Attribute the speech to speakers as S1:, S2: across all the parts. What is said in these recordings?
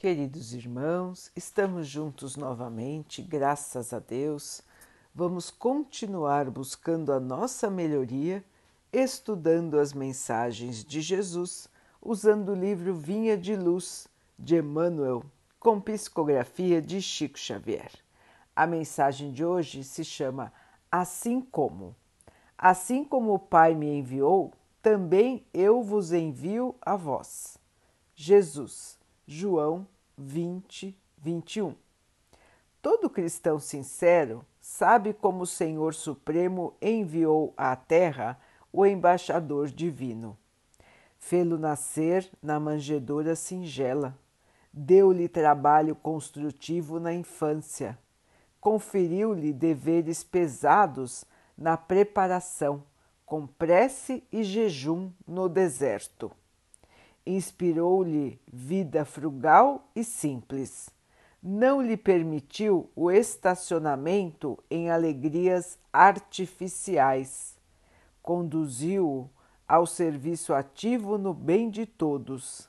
S1: Queridos irmãos, estamos juntos novamente, graças a Deus. Vamos continuar buscando a nossa melhoria, estudando as mensagens de Jesus, usando o livro Vinha de Luz de Emmanuel, com psicografia de Chico Xavier. A mensagem de hoje se chama Assim como. Assim como o Pai me enviou, também eu vos envio a vós. Jesus João 20, 21. Todo cristão sincero sabe como o Senhor Supremo enviou à Terra o embaixador divino. Fê-lo nascer na manjedoura singela, deu-lhe trabalho construtivo na infância, conferiu-lhe deveres pesados na preparação, com prece e jejum no deserto inspirou-lhe vida frugal e simples. Não lhe permitiu o estacionamento em alegrias artificiais. Conduziu-o ao serviço ativo no bem de todos.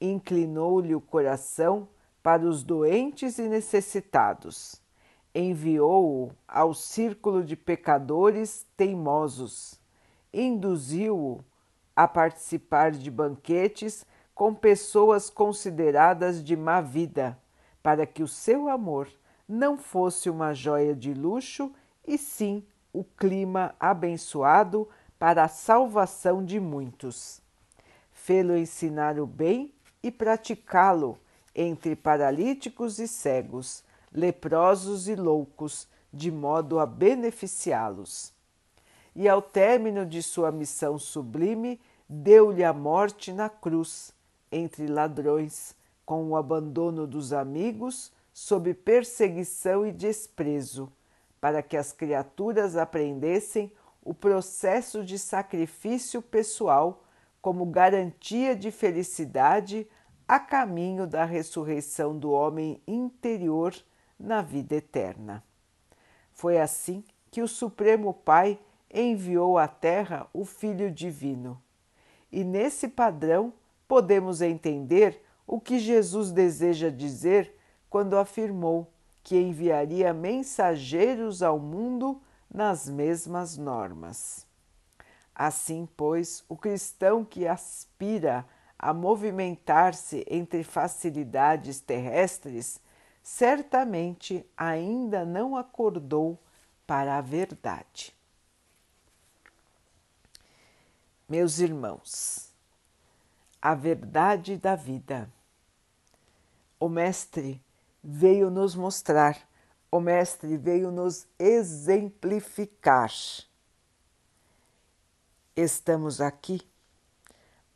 S1: Inclinou-lhe o coração para os doentes e necessitados. Enviou-o ao círculo de pecadores teimosos. Induziu-o a participar de banquetes com pessoas consideradas de má vida, para que o seu amor não fosse uma joia de luxo e sim o clima abençoado para a salvação de muitos. Fê-lo ensinar o bem e praticá-lo entre paralíticos e cegos, leprosos e loucos, de modo a beneficiá-los. E ao término de sua missão sublime, deu-lhe a morte na cruz, entre ladrões, com o abandono dos amigos, sob perseguição e desprezo, para que as criaturas aprendessem o processo de sacrifício pessoal como garantia de felicidade a caminho da ressurreição do homem interior na vida eterna. Foi assim que o Supremo Pai enviou à Terra o Filho Divino e nesse padrão podemos entender o que Jesus deseja dizer quando afirmou que enviaria mensageiros ao mundo nas mesmas normas. Assim, pois, o cristão que aspira a movimentar-se entre facilidades terrestres certamente ainda não acordou para a verdade. Meus irmãos, a verdade da vida. O Mestre veio nos mostrar, o Mestre veio nos exemplificar. Estamos aqui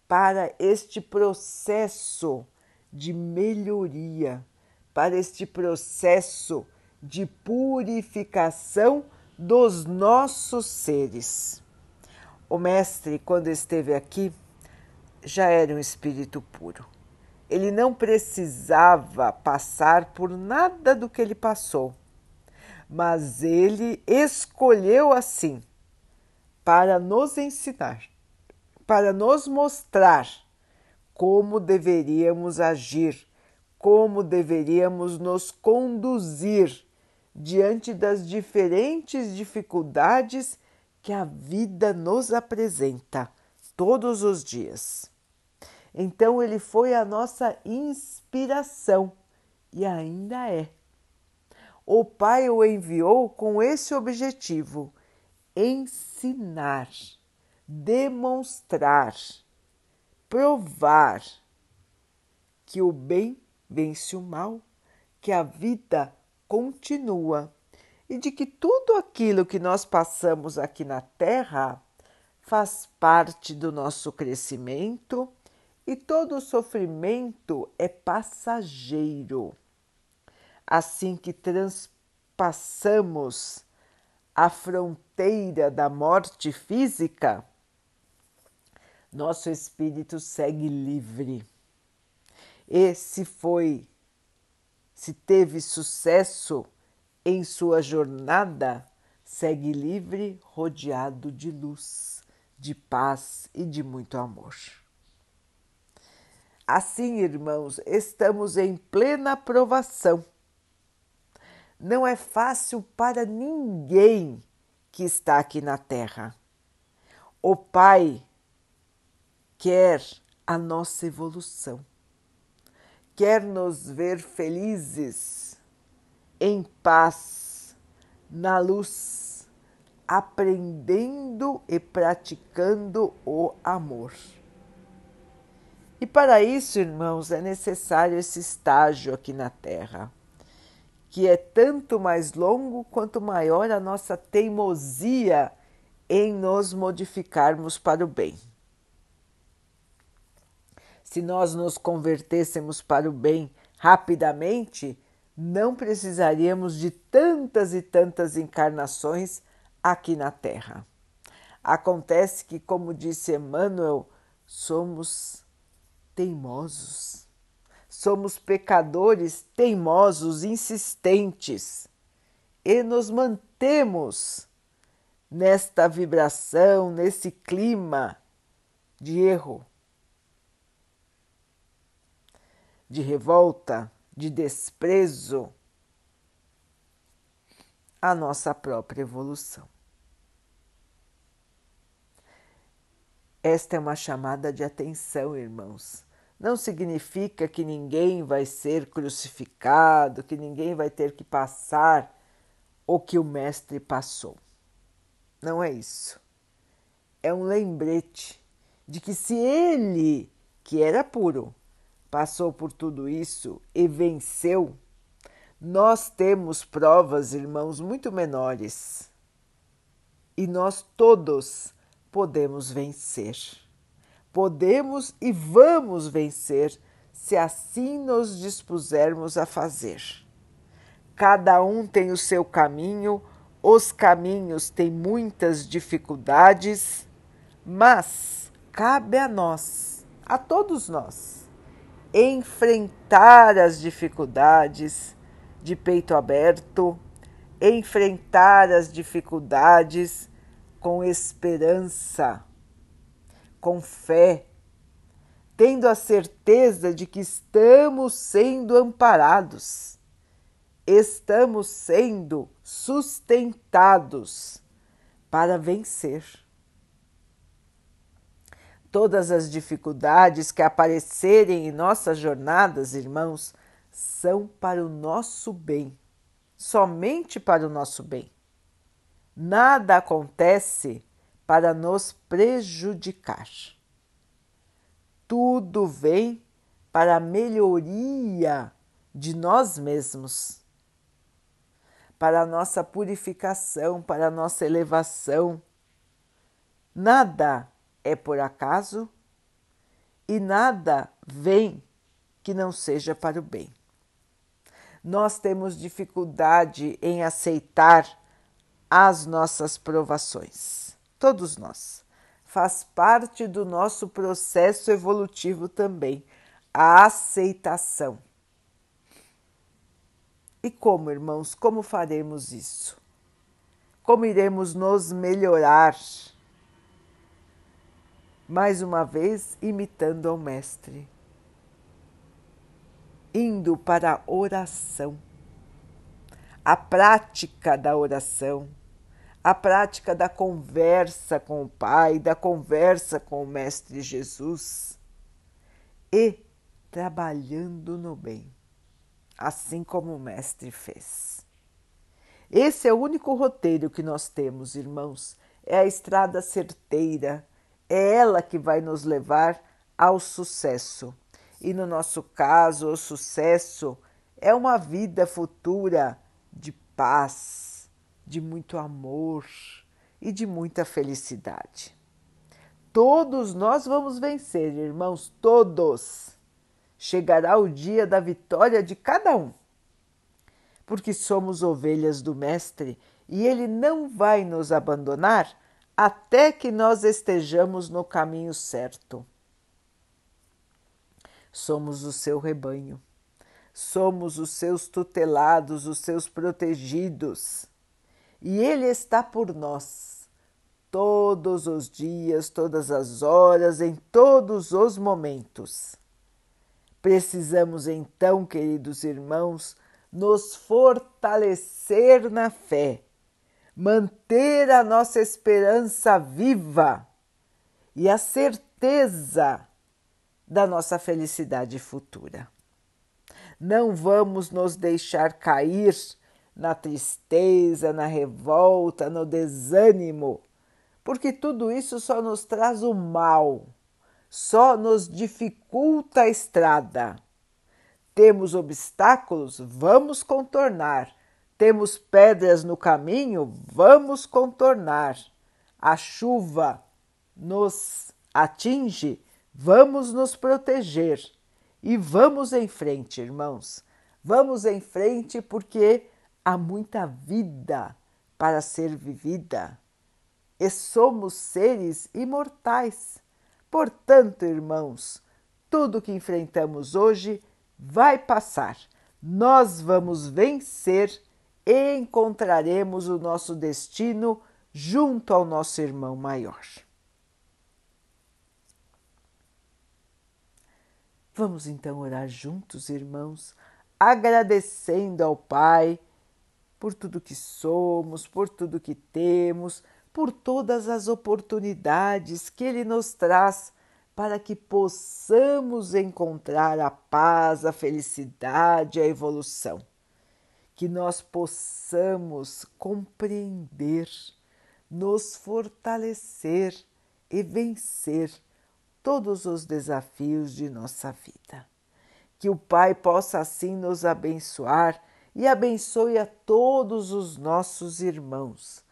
S1: para este processo de melhoria, para este processo de purificação dos nossos seres. O Mestre, quando esteve aqui, já era um espírito puro. Ele não precisava passar por nada do que ele passou, mas ele escolheu assim para nos ensinar, para nos mostrar como deveríamos agir, como deveríamos nos conduzir diante das diferentes dificuldades que a vida nos apresenta todos os dias. Então, ele foi a nossa inspiração e ainda é. O Pai o enviou com esse objetivo: ensinar, demonstrar, provar que o bem vence o mal, que a vida continua e de que tudo aquilo que nós passamos aqui na Terra faz parte do nosso crescimento e todo sofrimento é passageiro. Assim que transpassamos a fronteira da morte física, nosso espírito segue livre. E se foi, se teve sucesso em sua jornada, segue livre, rodeado de luz, de paz e de muito amor. Assim, irmãos, estamos em plena provação. Não é fácil para ninguém que está aqui na Terra. O Pai quer a nossa evolução, quer nos ver felizes, em paz, na luz, aprendendo e praticando o amor. E para isso, irmãos, é necessário esse estágio aqui na Terra, que é tanto mais longo quanto maior a nossa teimosia em nos modificarmos para o bem. Se nós nos convertêssemos para o bem rapidamente, não precisaríamos de tantas e tantas encarnações aqui na Terra. Acontece que, como disse Emmanuel, somos teimosos. Somos pecadores teimosos, insistentes e nos mantemos nesta vibração, nesse clima de erro, de revolta, de desprezo à nossa própria evolução. Esta é uma chamada de atenção, irmãos. Não significa que ninguém vai ser crucificado, que ninguém vai ter que passar o que o Mestre passou. Não é isso. É um lembrete de que se ele, que era puro, passou por tudo isso e venceu, nós temos provas, irmãos, muito menores. E nós todos podemos vencer. Podemos e vamos vencer se assim nos dispusermos a fazer. Cada um tem o seu caminho, os caminhos têm muitas dificuldades, mas cabe a nós, a todos nós, enfrentar as dificuldades de peito aberto, enfrentar as dificuldades com esperança, com fé, tendo a certeza de que estamos sendo amparados, estamos sendo sustentados para vencer. Todas as dificuldades que aparecerem em nossas jornadas, irmãos, são para o nosso bem, somente para o nosso bem nada acontece para nos prejudicar. Tudo vem para a melhoria de nós mesmos, para a nossa purificação, para a nossa elevação. Nada é por acaso e nada vem que não seja para o bem. Nós temos dificuldade em aceitar as nossas provações. Todos nós. Faz parte do nosso processo evolutivo também, a aceitação. E como, irmãos, como faremos isso? Como iremos nos melhorar? Mais uma vez, imitando ao Mestre, indo para a oração, a prática da oração a prática da conversa com o Pai, da conversa com o Mestre Jesus e trabalhando no bem, assim como o Mestre fez. Esse é o único roteiro que nós temos, irmãos, é a estrada certeira, é ela que vai nos levar ao sucesso. E no nosso caso, o sucesso é uma vida futura de paz de muito amor e de muita felicidade. Todos nós vamos vencer, irmãos, todos. Chegará o dia da vitória de cada um, porque somos ovelhas do Mestre e ele não vai nos abandonar até que nós estejamos no caminho certo. Somos o seu rebanho, somos os seus tutelados, os seus protegidos e Ele está por nós, todos os dias, todas as horas, em todos os momentos. Precisamos então, queridos irmãos, nos fortalecer na fé, manter a nossa esperança viva e a certeza da nossa felicidade futura. Não vamos nos deixar cair na tristeza, na revolta, no desânimo, porque tudo isso só nos traz o mal, só nos dificulta a estrada. Temos obstáculos? Vamos contornar. Temos pedras no caminho? Vamos contornar. A chuva nos atinge? Vamos nos proteger. E vamos em frente, irmãos. Vamos em frente porque há muita vida para ser vivida e somos seres imortais. Portanto, irmãos, tudo que enfrentamos hoje vai passar. Nós vamos vencer encontraremos o nosso destino junto ao nosso irmão maior. Vamos então orar juntos, irmãos, agradecendo ao Pai por tudo que somos, por tudo que temos, por todas as oportunidades que Ele nos traz para que possamos encontrar a paz, a felicidade, a evolução. Que nós possamos compreender, nos fortalecer e vencer todos os desafios de nossa vida. Que o Pai possa assim nos abençoar e abençoe a todos os nossos irmãos.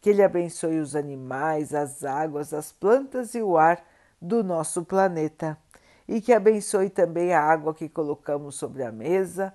S1: Que Ele abençoe os animais, as águas, as plantas e o ar do nosso planeta. E que abençoe também a água que colocamos sobre a mesa,